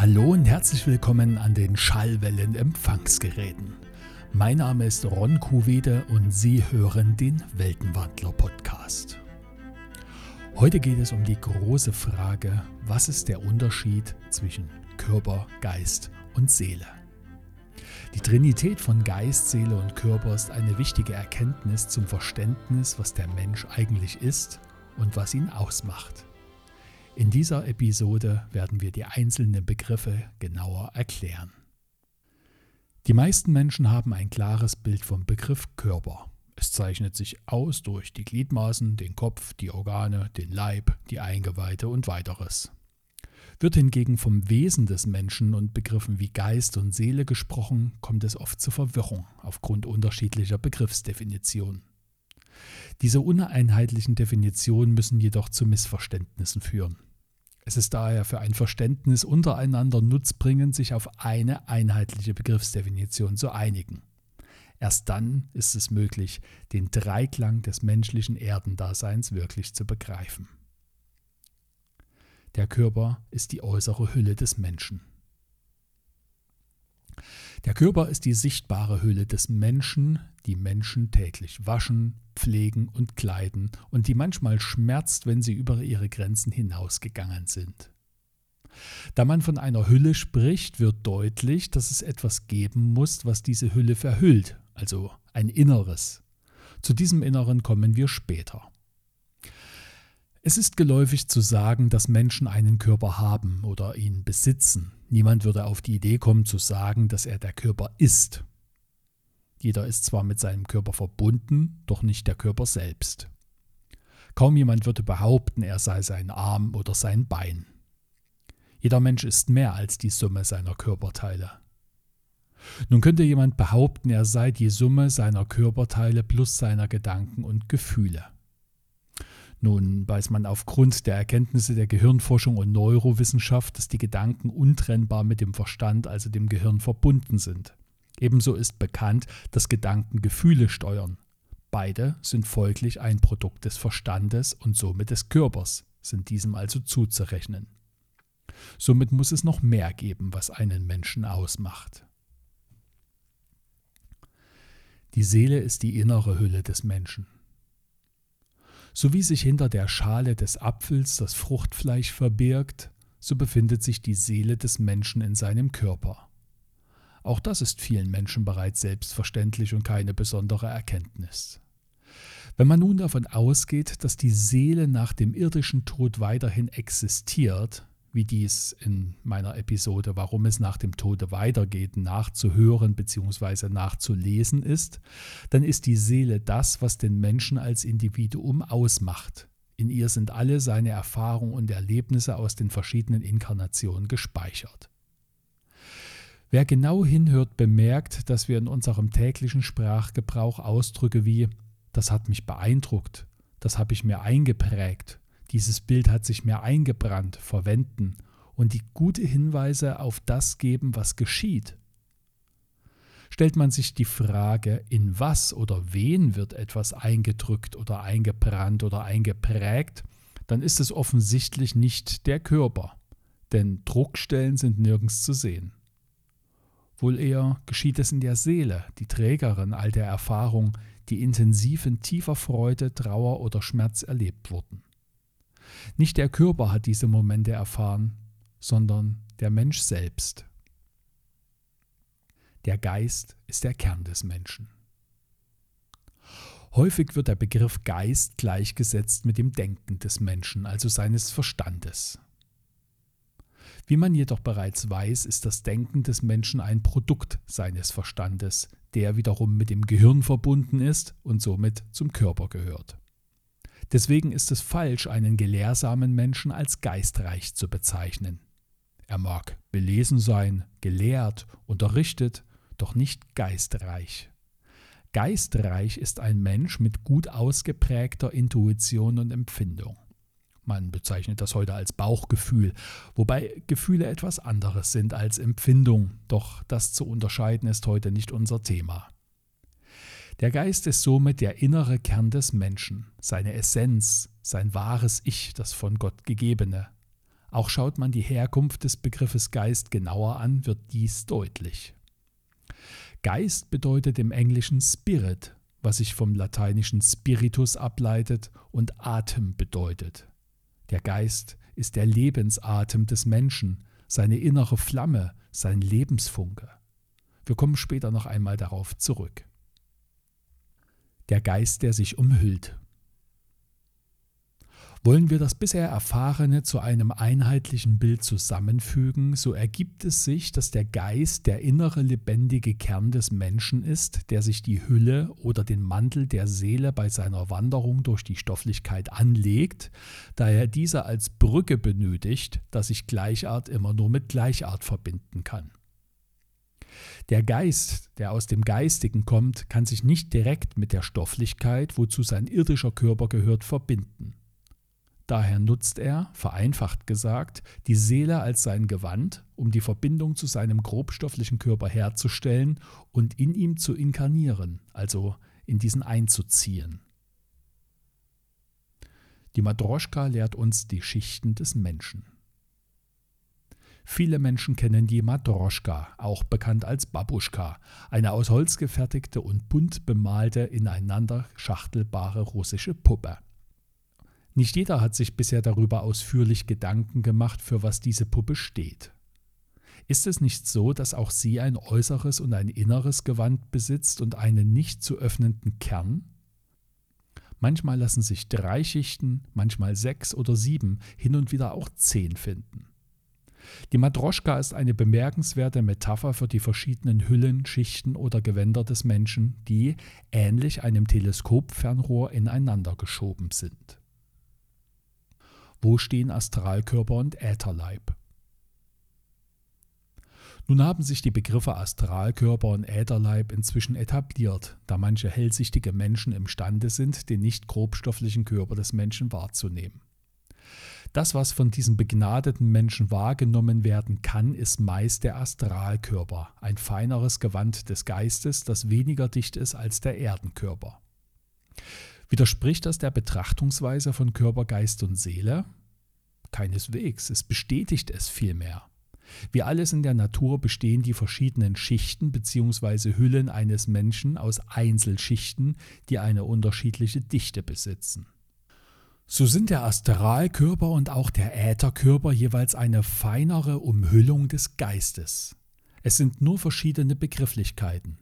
Hallo und herzlich willkommen an den Schallwellen-Empfangsgeräten. Mein Name ist Ron Kuwede und Sie hören den Weltenwandler-Podcast. Heute geht es um die große Frage, was ist der Unterschied zwischen Körper, Geist und Seele? Die Trinität von Geist, Seele und Körper ist eine wichtige Erkenntnis zum Verständnis, was der Mensch eigentlich ist und was ihn ausmacht. In dieser Episode werden wir die einzelnen Begriffe genauer erklären. Die meisten Menschen haben ein klares Bild vom Begriff Körper. Es zeichnet sich aus durch die Gliedmaßen, den Kopf, die Organe, den Leib, die Eingeweide und weiteres. Wird hingegen vom Wesen des Menschen und Begriffen wie Geist und Seele gesprochen, kommt es oft zu Verwirrung aufgrund unterschiedlicher Begriffsdefinitionen. Diese uneinheitlichen Definitionen müssen jedoch zu Missverständnissen führen. Es ist daher für ein Verständnis untereinander nutzbringend, sich auf eine einheitliche Begriffsdefinition zu einigen. Erst dann ist es möglich, den Dreiklang des menschlichen Erdendaseins wirklich zu begreifen. Der Körper ist die äußere Hülle des Menschen. Der Körper ist die sichtbare Hülle des Menschen, die Menschen täglich waschen, pflegen und kleiden und die manchmal schmerzt, wenn sie über ihre Grenzen hinausgegangen sind. Da man von einer Hülle spricht, wird deutlich, dass es etwas geben muss, was diese Hülle verhüllt, also ein Inneres. Zu diesem Inneren kommen wir später. Es ist geläufig zu sagen, dass Menschen einen Körper haben oder ihn besitzen. Niemand würde auf die Idee kommen zu sagen, dass er der Körper ist. Jeder ist zwar mit seinem Körper verbunden, doch nicht der Körper selbst. Kaum jemand würde behaupten, er sei sein Arm oder sein Bein. Jeder Mensch ist mehr als die Summe seiner Körperteile. Nun könnte jemand behaupten, er sei die Summe seiner Körperteile plus seiner Gedanken und Gefühle. Nun weiß man aufgrund der Erkenntnisse der Gehirnforschung und Neurowissenschaft, dass die Gedanken untrennbar mit dem Verstand, also dem Gehirn, verbunden sind. Ebenso ist bekannt, dass Gedanken Gefühle steuern. Beide sind folglich ein Produkt des Verstandes und somit des Körpers, sind diesem also zuzurechnen. Somit muss es noch mehr geben, was einen Menschen ausmacht. Die Seele ist die innere Hülle des Menschen. So wie sich hinter der Schale des Apfels das Fruchtfleisch verbirgt, so befindet sich die Seele des Menschen in seinem Körper. Auch das ist vielen Menschen bereits selbstverständlich und keine besondere Erkenntnis. Wenn man nun davon ausgeht, dass die Seele nach dem irdischen Tod weiterhin existiert, wie dies in meiner Episode Warum es nach dem Tode weitergeht nachzuhören bzw. nachzulesen ist, dann ist die Seele das, was den Menschen als Individuum ausmacht. In ihr sind alle seine Erfahrungen und Erlebnisse aus den verschiedenen Inkarnationen gespeichert. Wer genau hinhört, bemerkt, dass wir in unserem täglichen Sprachgebrauch Ausdrücke wie das hat mich beeindruckt, das habe ich mir eingeprägt dieses Bild hat sich mir eingebrannt, verwenden und die gute Hinweise auf das geben, was geschieht. Stellt man sich die Frage, in was oder wen wird etwas eingedrückt oder eingebrannt oder eingeprägt, dann ist es offensichtlich nicht der Körper, denn Druckstellen sind nirgends zu sehen. Wohl eher geschieht es in der Seele, die Trägerin all der Erfahrung, die intensiv in tiefer Freude, Trauer oder Schmerz erlebt wurden. Nicht der Körper hat diese Momente erfahren, sondern der Mensch selbst. Der Geist ist der Kern des Menschen. Häufig wird der Begriff Geist gleichgesetzt mit dem Denken des Menschen, also seines Verstandes. Wie man jedoch bereits weiß, ist das Denken des Menschen ein Produkt seines Verstandes, der wiederum mit dem Gehirn verbunden ist und somit zum Körper gehört. Deswegen ist es falsch, einen gelehrsamen Menschen als geistreich zu bezeichnen. Er mag belesen sein, gelehrt, unterrichtet, doch nicht geistreich. Geistreich ist ein Mensch mit gut ausgeprägter Intuition und Empfindung. Man bezeichnet das heute als Bauchgefühl, wobei Gefühle etwas anderes sind als Empfindung, doch das zu unterscheiden ist heute nicht unser Thema. Der Geist ist somit der innere Kern des Menschen, seine Essenz, sein wahres Ich, das von Gott gegebene. Auch schaut man die Herkunft des Begriffes Geist genauer an, wird dies deutlich. Geist bedeutet im Englischen Spirit, was sich vom lateinischen Spiritus ableitet und Atem bedeutet. Der Geist ist der Lebensatem des Menschen, seine innere Flamme, sein Lebensfunke. Wir kommen später noch einmal darauf zurück. Der Geist, der sich umhüllt. Wollen wir das bisher Erfahrene zu einem einheitlichen Bild zusammenfügen, so ergibt es sich, dass der Geist der innere lebendige Kern des Menschen ist, der sich die Hülle oder den Mantel der Seele bei seiner Wanderung durch die Stofflichkeit anlegt, da er diese als Brücke benötigt, da sich Gleichart immer nur mit Gleichart verbinden kann. Der Geist, der aus dem Geistigen kommt, kann sich nicht direkt mit der Stofflichkeit, wozu sein irdischer Körper gehört, verbinden. Daher nutzt er, vereinfacht gesagt, die Seele als sein Gewand, um die Verbindung zu seinem grobstofflichen Körper herzustellen und in ihm zu inkarnieren, also in diesen einzuziehen. Die Madroschka lehrt uns die Schichten des Menschen. Viele Menschen kennen die Madroschka, auch bekannt als Babuschka, eine aus Holz gefertigte und bunt bemalte, ineinander schachtelbare russische Puppe. Nicht jeder hat sich bisher darüber ausführlich Gedanken gemacht, für was diese Puppe steht. Ist es nicht so, dass auch sie ein äußeres und ein inneres Gewand besitzt und einen nicht zu öffnenden Kern? Manchmal lassen sich drei Schichten, manchmal sechs oder sieben, hin und wieder auch zehn finden. Die Madroschka ist eine bemerkenswerte Metapher für die verschiedenen Hüllen, Schichten oder Gewänder des Menschen, die, ähnlich einem Teleskopfernrohr, ineinander geschoben sind. Wo stehen Astralkörper und Ätherleib? Nun haben sich die Begriffe Astralkörper und Ätherleib inzwischen etabliert, da manche hellsichtige Menschen imstande sind, den nicht grobstofflichen Körper des Menschen wahrzunehmen. Das, was von diesen begnadeten Menschen wahrgenommen werden kann, ist meist der Astralkörper, ein feineres Gewand des Geistes, das weniger dicht ist als der Erdenkörper. Widerspricht das der Betrachtungsweise von Körper, Geist und Seele? Keineswegs, es bestätigt es vielmehr. Wie alles in der Natur bestehen die verschiedenen Schichten bzw. Hüllen eines Menschen aus Einzelschichten, die eine unterschiedliche Dichte besitzen. So sind der Astralkörper und auch der Ätherkörper jeweils eine feinere Umhüllung des Geistes. Es sind nur verschiedene Begrifflichkeiten.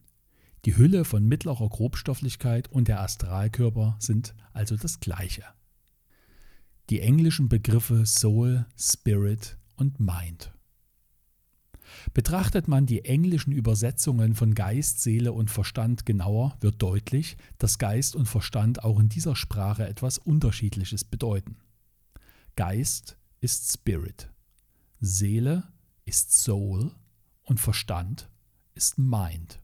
Die Hülle von mittlerer Grobstofflichkeit und der Astralkörper sind also das gleiche. Die englischen Begriffe Soul, Spirit und Mind. Betrachtet man die englischen Übersetzungen von Geist, Seele und Verstand genauer, wird deutlich, dass Geist und Verstand auch in dieser Sprache etwas Unterschiedliches bedeuten. Geist ist Spirit, Seele ist Soul und Verstand ist Mind.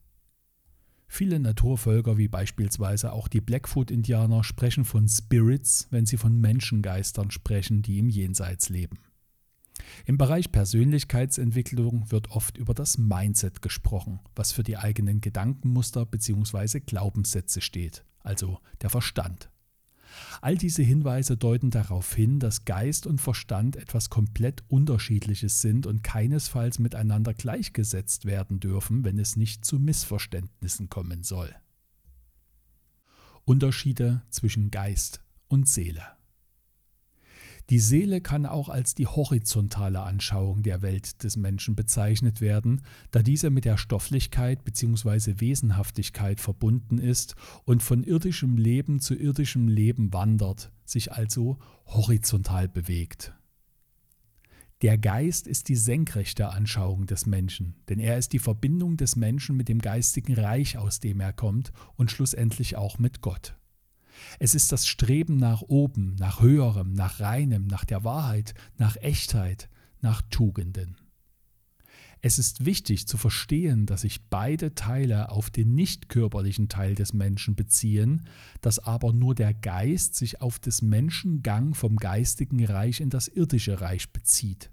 Viele Naturvölker, wie beispielsweise auch die Blackfoot-Indianer, sprechen von Spirits, wenn sie von Menschengeistern sprechen, die im Jenseits leben. Im Bereich Persönlichkeitsentwicklung wird oft über das Mindset gesprochen, was für die eigenen Gedankenmuster bzw. Glaubenssätze steht, also der Verstand. All diese Hinweise deuten darauf hin, dass Geist und Verstand etwas komplett Unterschiedliches sind und keinesfalls miteinander gleichgesetzt werden dürfen, wenn es nicht zu Missverständnissen kommen soll. Unterschiede zwischen Geist und Seele. Die Seele kann auch als die horizontale Anschauung der Welt des Menschen bezeichnet werden, da diese mit der Stofflichkeit bzw. Wesenhaftigkeit verbunden ist und von irdischem Leben zu irdischem Leben wandert, sich also horizontal bewegt. Der Geist ist die senkrechte Anschauung des Menschen, denn er ist die Verbindung des Menschen mit dem geistigen Reich, aus dem er kommt, und schlussendlich auch mit Gott. Es ist das Streben nach oben, nach höherem, nach reinem, nach der Wahrheit, nach Echtheit, nach Tugenden. Es ist wichtig zu verstehen, dass sich beide Teile auf den nicht körperlichen Teil des Menschen beziehen, dass aber nur der Geist sich auf des Menschen Gang vom geistigen Reich in das irdische Reich bezieht.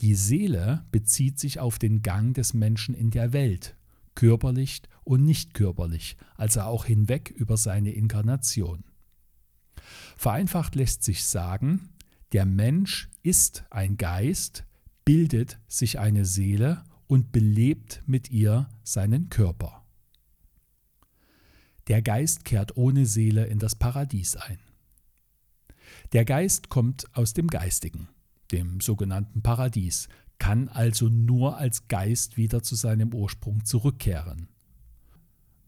Die Seele bezieht sich auf den Gang des Menschen in der Welt, körperlich und nicht körperlich, also auch hinweg über seine Inkarnation. Vereinfacht lässt sich sagen, Der Mensch ist ein Geist, bildet sich eine Seele und belebt mit ihr seinen Körper. Der Geist kehrt ohne Seele in das Paradies ein. Der Geist kommt aus dem Geistigen, dem sogenannten Paradies, kann also nur als Geist wieder zu seinem Ursprung zurückkehren.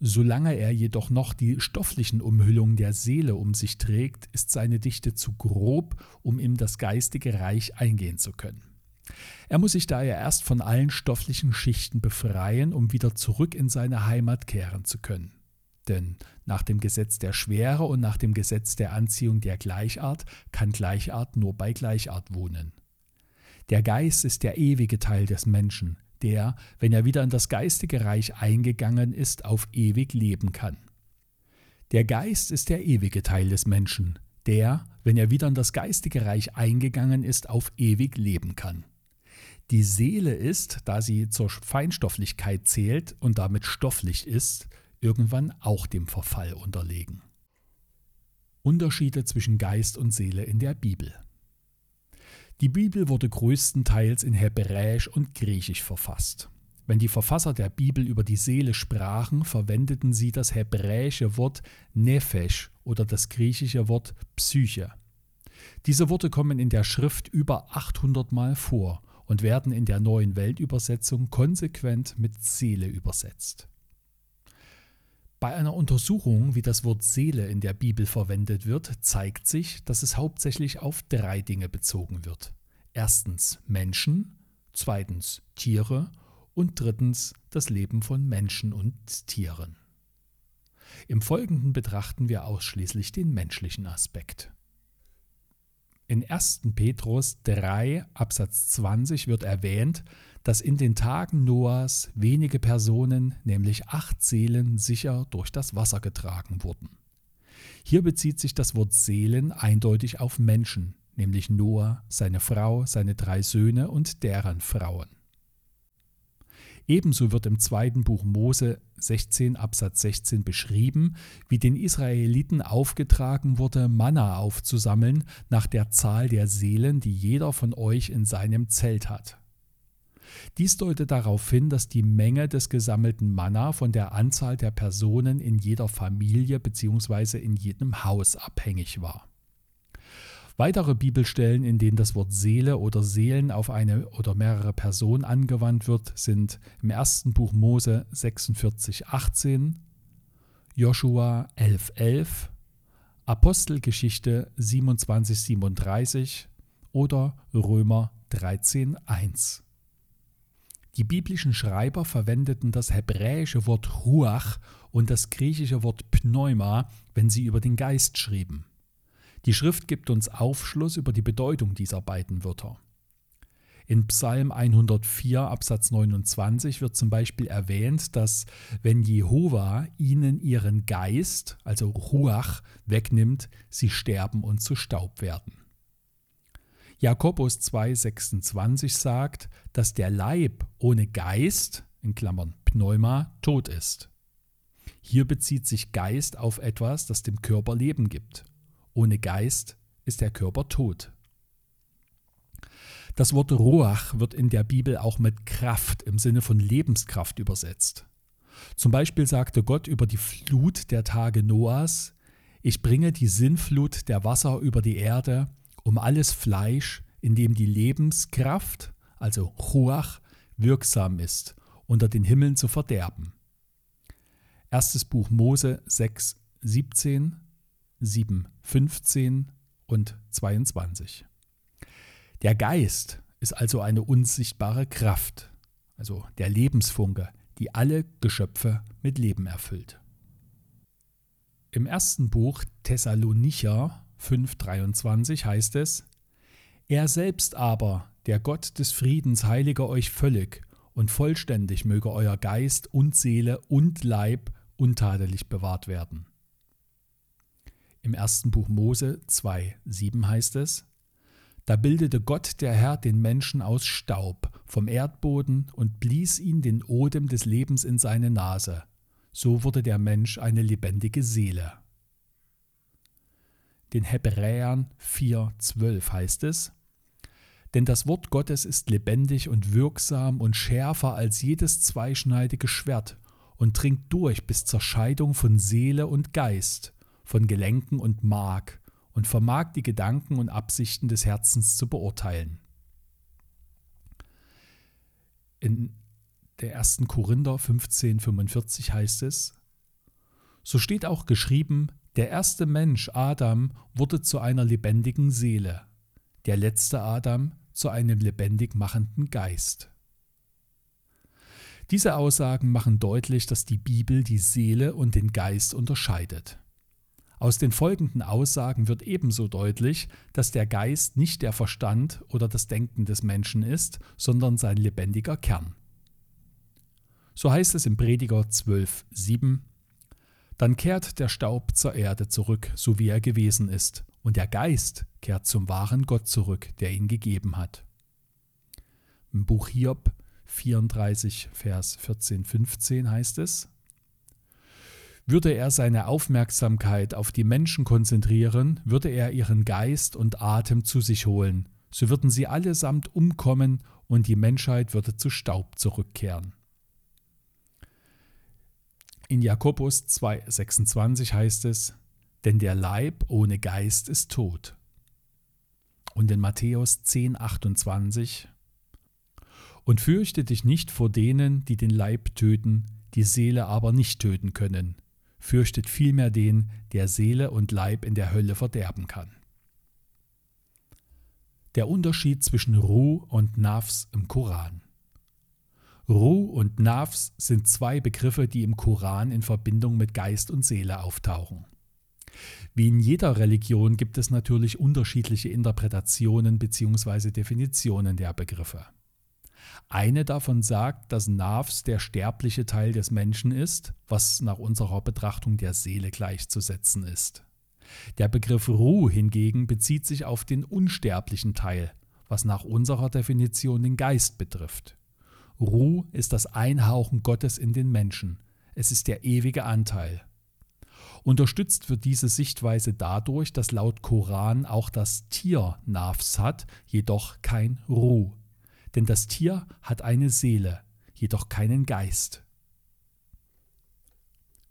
Solange er jedoch noch die stofflichen Umhüllungen der Seele um sich trägt, ist seine Dichte zu grob, um in das geistige Reich eingehen zu können. Er muss sich daher erst von allen stofflichen Schichten befreien, um wieder zurück in seine Heimat kehren zu können. Denn nach dem Gesetz der Schwere und nach dem Gesetz der Anziehung der Gleichart kann Gleichart nur bei Gleichart wohnen. Der Geist ist der ewige Teil des Menschen, der, wenn er wieder in das geistige Reich eingegangen ist, auf ewig leben kann. Der Geist ist der ewige Teil des Menschen, der, wenn er wieder in das geistige Reich eingegangen ist, auf ewig leben kann. Die Seele ist, da sie zur Feinstofflichkeit zählt und damit stofflich ist, irgendwann auch dem Verfall unterlegen. Unterschiede zwischen Geist und Seele in der Bibel. Die Bibel wurde größtenteils in Hebräisch und Griechisch verfasst. Wenn die Verfasser der Bibel über die Seele sprachen, verwendeten sie das hebräische Wort Nefesh oder das griechische Wort Psyche. Diese Worte kommen in der Schrift über 800 Mal vor und werden in der neuen Weltübersetzung konsequent mit Seele übersetzt. Bei einer Untersuchung, wie das Wort Seele in der Bibel verwendet wird, zeigt sich, dass es hauptsächlich auf drei Dinge bezogen wird. Erstens Menschen, zweitens Tiere und drittens das Leben von Menschen und Tieren. Im Folgenden betrachten wir ausschließlich den menschlichen Aspekt. In 1. Petrus 3 Absatz 20 wird erwähnt, dass in den Tagen Noahs wenige Personen, nämlich acht Seelen, sicher durch das Wasser getragen wurden. Hier bezieht sich das Wort Seelen eindeutig auf Menschen, nämlich Noah, seine Frau, seine drei Söhne und deren Frauen. Ebenso wird im zweiten Buch Mose 16 Absatz 16 beschrieben, wie den Israeliten aufgetragen wurde, Manna aufzusammeln nach der Zahl der Seelen, die jeder von euch in seinem Zelt hat. Dies deutet darauf hin, dass die Menge des gesammelten Manna von der Anzahl der Personen in jeder Familie bzw. in jedem Haus abhängig war. Weitere Bibelstellen, in denen das Wort Seele oder Seelen auf eine oder mehrere Personen angewandt wird, sind im ersten Buch Mose 46, 18, Joshua 11, 11, Apostelgeschichte 27, 37 oder Römer 13, 1. Die biblischen Schreiber verwendeten das hebräische Wort Ruach und das griechische Wort Pneuma, wenn sie über den Geist schrieben. Die Schrift gibt uns Aufschluss über die Bedeutung dieser beiden Wörter. In Psalm 104 Absatz 29 wird zum Beispiel erwähnt, dass wenn Jehova ihnen ihren Geist, also Ruach, wegnimmt, sie sterben und zu Staub werden. Jakobus 2,26 sagt, dass der Leib ohne Geist, in Klammern Pneuma, tot ist. Hier bezieht sich Geist auf etwas, das dem Körper Leben gibt. Ohne Geist ist der Körper tot. Das Wort Roach wird in der Bibel auch mit Kraft im Sinne von Lebenskraft übersetzt. Zum Beispiel sagte Gott über die Flut der Tage Noahs, ich bringe die Sinnflut der Wasser über die Erde, um alles Fleisch, in dem die Lebenskraft, also Ruach, wirksam ist, unter den Himmeln zu verderben. Erstes Buch Mose 6, 17 7, 15 und 22. Der Geist ist also eine unsichtbare Kraft, also der Lebensfunke, die alle Geschöpfe mit Leben erfüllt. Im ersten Buch Thessalonicher 5,23 heißt es: Er selbst aber, der Gott des Friedens, heilige euch völlig und vollständig möge euer Geist und Seele und Leib untadelig bewahrt werden. Im ersten Buch Mose 2, 7 heißt es, da bildete Gott der Herr den Menschen aus Staub vom Erdboden und blies ihn den Odem des Lebens in seine Nase. So wurde der Mensch eine lebendige Seele. Den Hebräern 4,12 heißt es, denn das Wort Gottes ist lebendig und wirksam und schärfer als jedes zweischneidige Schwert und dringt durch bis zur Scheidung von Seele und Geist, von Gelenken und Mark und vermag die Gedanken und Absichten des Herzens zu beurteilen. In der 1. Korinther 15,45 heißt es: So steht auch geschrieben, der erste Mensch, Adam, wurde zu einer lebendigen Seele, der letzte Adam zu einem lebendig machenden Geist. Diese Aussagen machen deutlich, dass die Bibel die Seele und den Geist unterscheidet. Aus den folgenden Aussagen wird ebenso deutlich, dass der Geist nicht der Verstand oder das Denken des Menschen ist, sondern sein lebendiger Kern. So heißt es im Prediger 12,7 Dann kehrt der Staub zur Erde zurück, so wie er gewesen ist, und der Geist kehrt zum wahren Gott zurück, der ihn gegeben hat. Im Buch Hiob 34, Vers 14, 15 heißt es, würde er seine Aufmerksamkeit auf die Menschen konzentrieren, würde er ihren Geist und Atem zu sich holen, so würden sie allesamt umkommen und die Menschheit würde zu Staub zurückkehren. In Jakobus 2,26 heißt es, denn der Leib ohne Geist ist tot. Und in Matthäus 10,28 Und fürchte dich nicht vor denen, die den Leib töten, die Seele aber nicht töten können fürchtet vielmehr den, der Seele und Leib in der Hölle verderben kann. Der Unterschied zwischen Ruh und Nafs im Koran. Ruh und Nafs sind zwei Begriffe, die im Koran in Verbindung mit Geist und Seele auftauchen. Wie in jeder Religion gibt es natürlich unterschiedliche Interpretationen bzw. Definitionen der Begriffe. Eine davon sagt, dass Nafs der sterbliche Teil des Menschen ist, was nach unserer Betrachtung der Seele gleichzusetzen ist. Der Begriff Ruh hingegen bezieht sich auf den unsterblichen Teil, was nach unserer Definition den Geist betrifft. Ruh ist das Einhauchen Gottes in den Menschen. Es ist der ewige Anteil. Unterstützt wird diese Sichtweise dadurch, dass laut Koran auch das Tier Nafs hat, jedoch kein Ruh denn das Tier hat eine Seele, jedoch keinen Geist.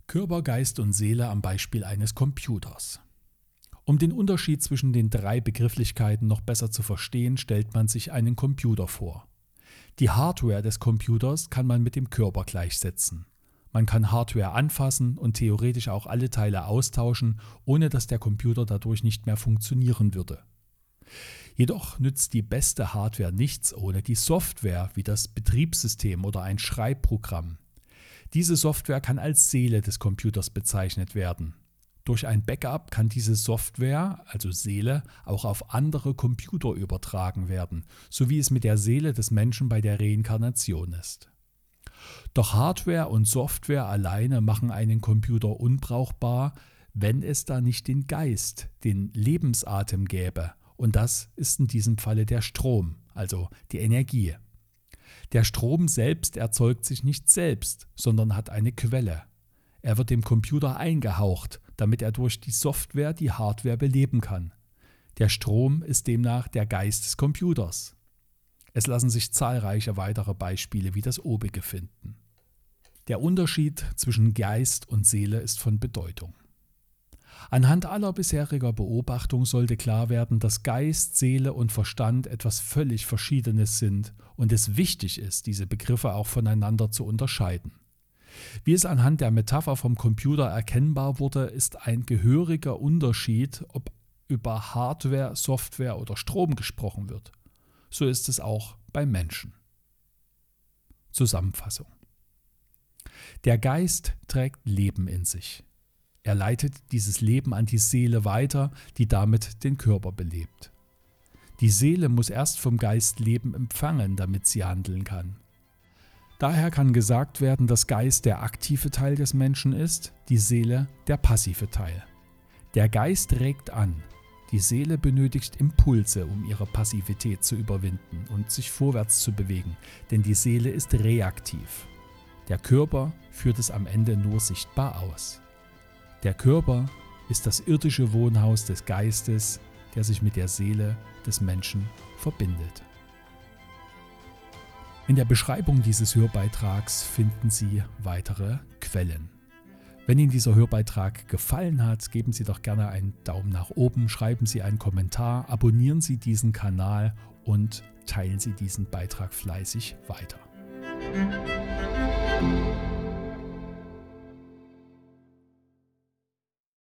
Körper, Geist und Seele am Beispiel eines Computers. Um den Unterschied zwischen den drei Begrifflichkeiten noch besser zu verstehen, stellt man sich einen Computer vor. Die Hardware des Computers kann man mit dem Körper gleichsetzen. Man kann Hardware anfassen und theoretisch auch alle Teile austauschen, ohne dass der Computer dadurch nicht mehr funktionieren würde. Jedoch nützt die beste Hardware nichts ohne die Software wie das Betriebssystem oder ein Schreibprogramm. Diese Software kann als Seele des Computers bezeichnet werden. Durch ein Backup kann diese Software, also Seele, auch auf andere Computer übertragen werden, so wie es mit der Seele des Menschen bei der Reinkarnation ist. Doch Hardware und Software alleine machen einen Computer unbrauchbar, wenn es da nicht den Geist, den Lebensatem gäbe, und das ist in diesem Falle der Strom, also die Energie. Der Strom selbst erzeugt sich nicht selbst, sondern hat eine Quelle. Er wird dem Computer eingehaucht, damit er durch die Software die Hardware beleben kann. Der Strom ist demnach der Geist des Computers. Es lassen sich zahlreiche weitere Beispiele wie das obige finden. Der Unterschied zwischen Geist und Seele ist von Bedeutung. Anhand aller bisheriger Beobachtung sollte klar werden, dass Geist, Seele und Verstand etwas völlig Verschiedenes sind und es wichtig ist, diese Begriffe auch voneinander zu unterscheiden. Wie es anhand der Metapher vom Computer erkennbar wurde, ist ein gehöriger Unterschied, ob über Hardware, Software oder Strom gesprochen wird. So ist es auch beim Menschen. Zusammenfassung. Der Geist trägt Leben in sich. Er leitet dieses Leben an die Seele weiter, die damit den Körper belebt. Die Seele muss erst vom Geist Leben empfangen, damit sie handeln kann. Daher kann gesagt werden, dass Geist der aktive Teil des Menschen ist, die Seele der passive Teil. Der Geist regt an, die Seele benötigt Impulse, um ihre Passivität zu überwinden und sich vorwärts zu bewegen, denn die Seele ist reaktiv. Der Körper führt es am Ende nur sichtbar aus. Der Körper ist das irdische Wohnhaus des Geistes, der sich mit der Seele des Menschen verbindet. In der Beschreibung dieses Hörbeitrags finden Sie weitere Quellen. Wenn Ihnen dieser Hörbeitrag gefallen hat, geben Sie doch gerne einen Daumen nach oben, schreiben Sie einen Kommentar, abonnieren Sie diesen Kanal und teilen Sie diesen Beitrag fleißig weiter.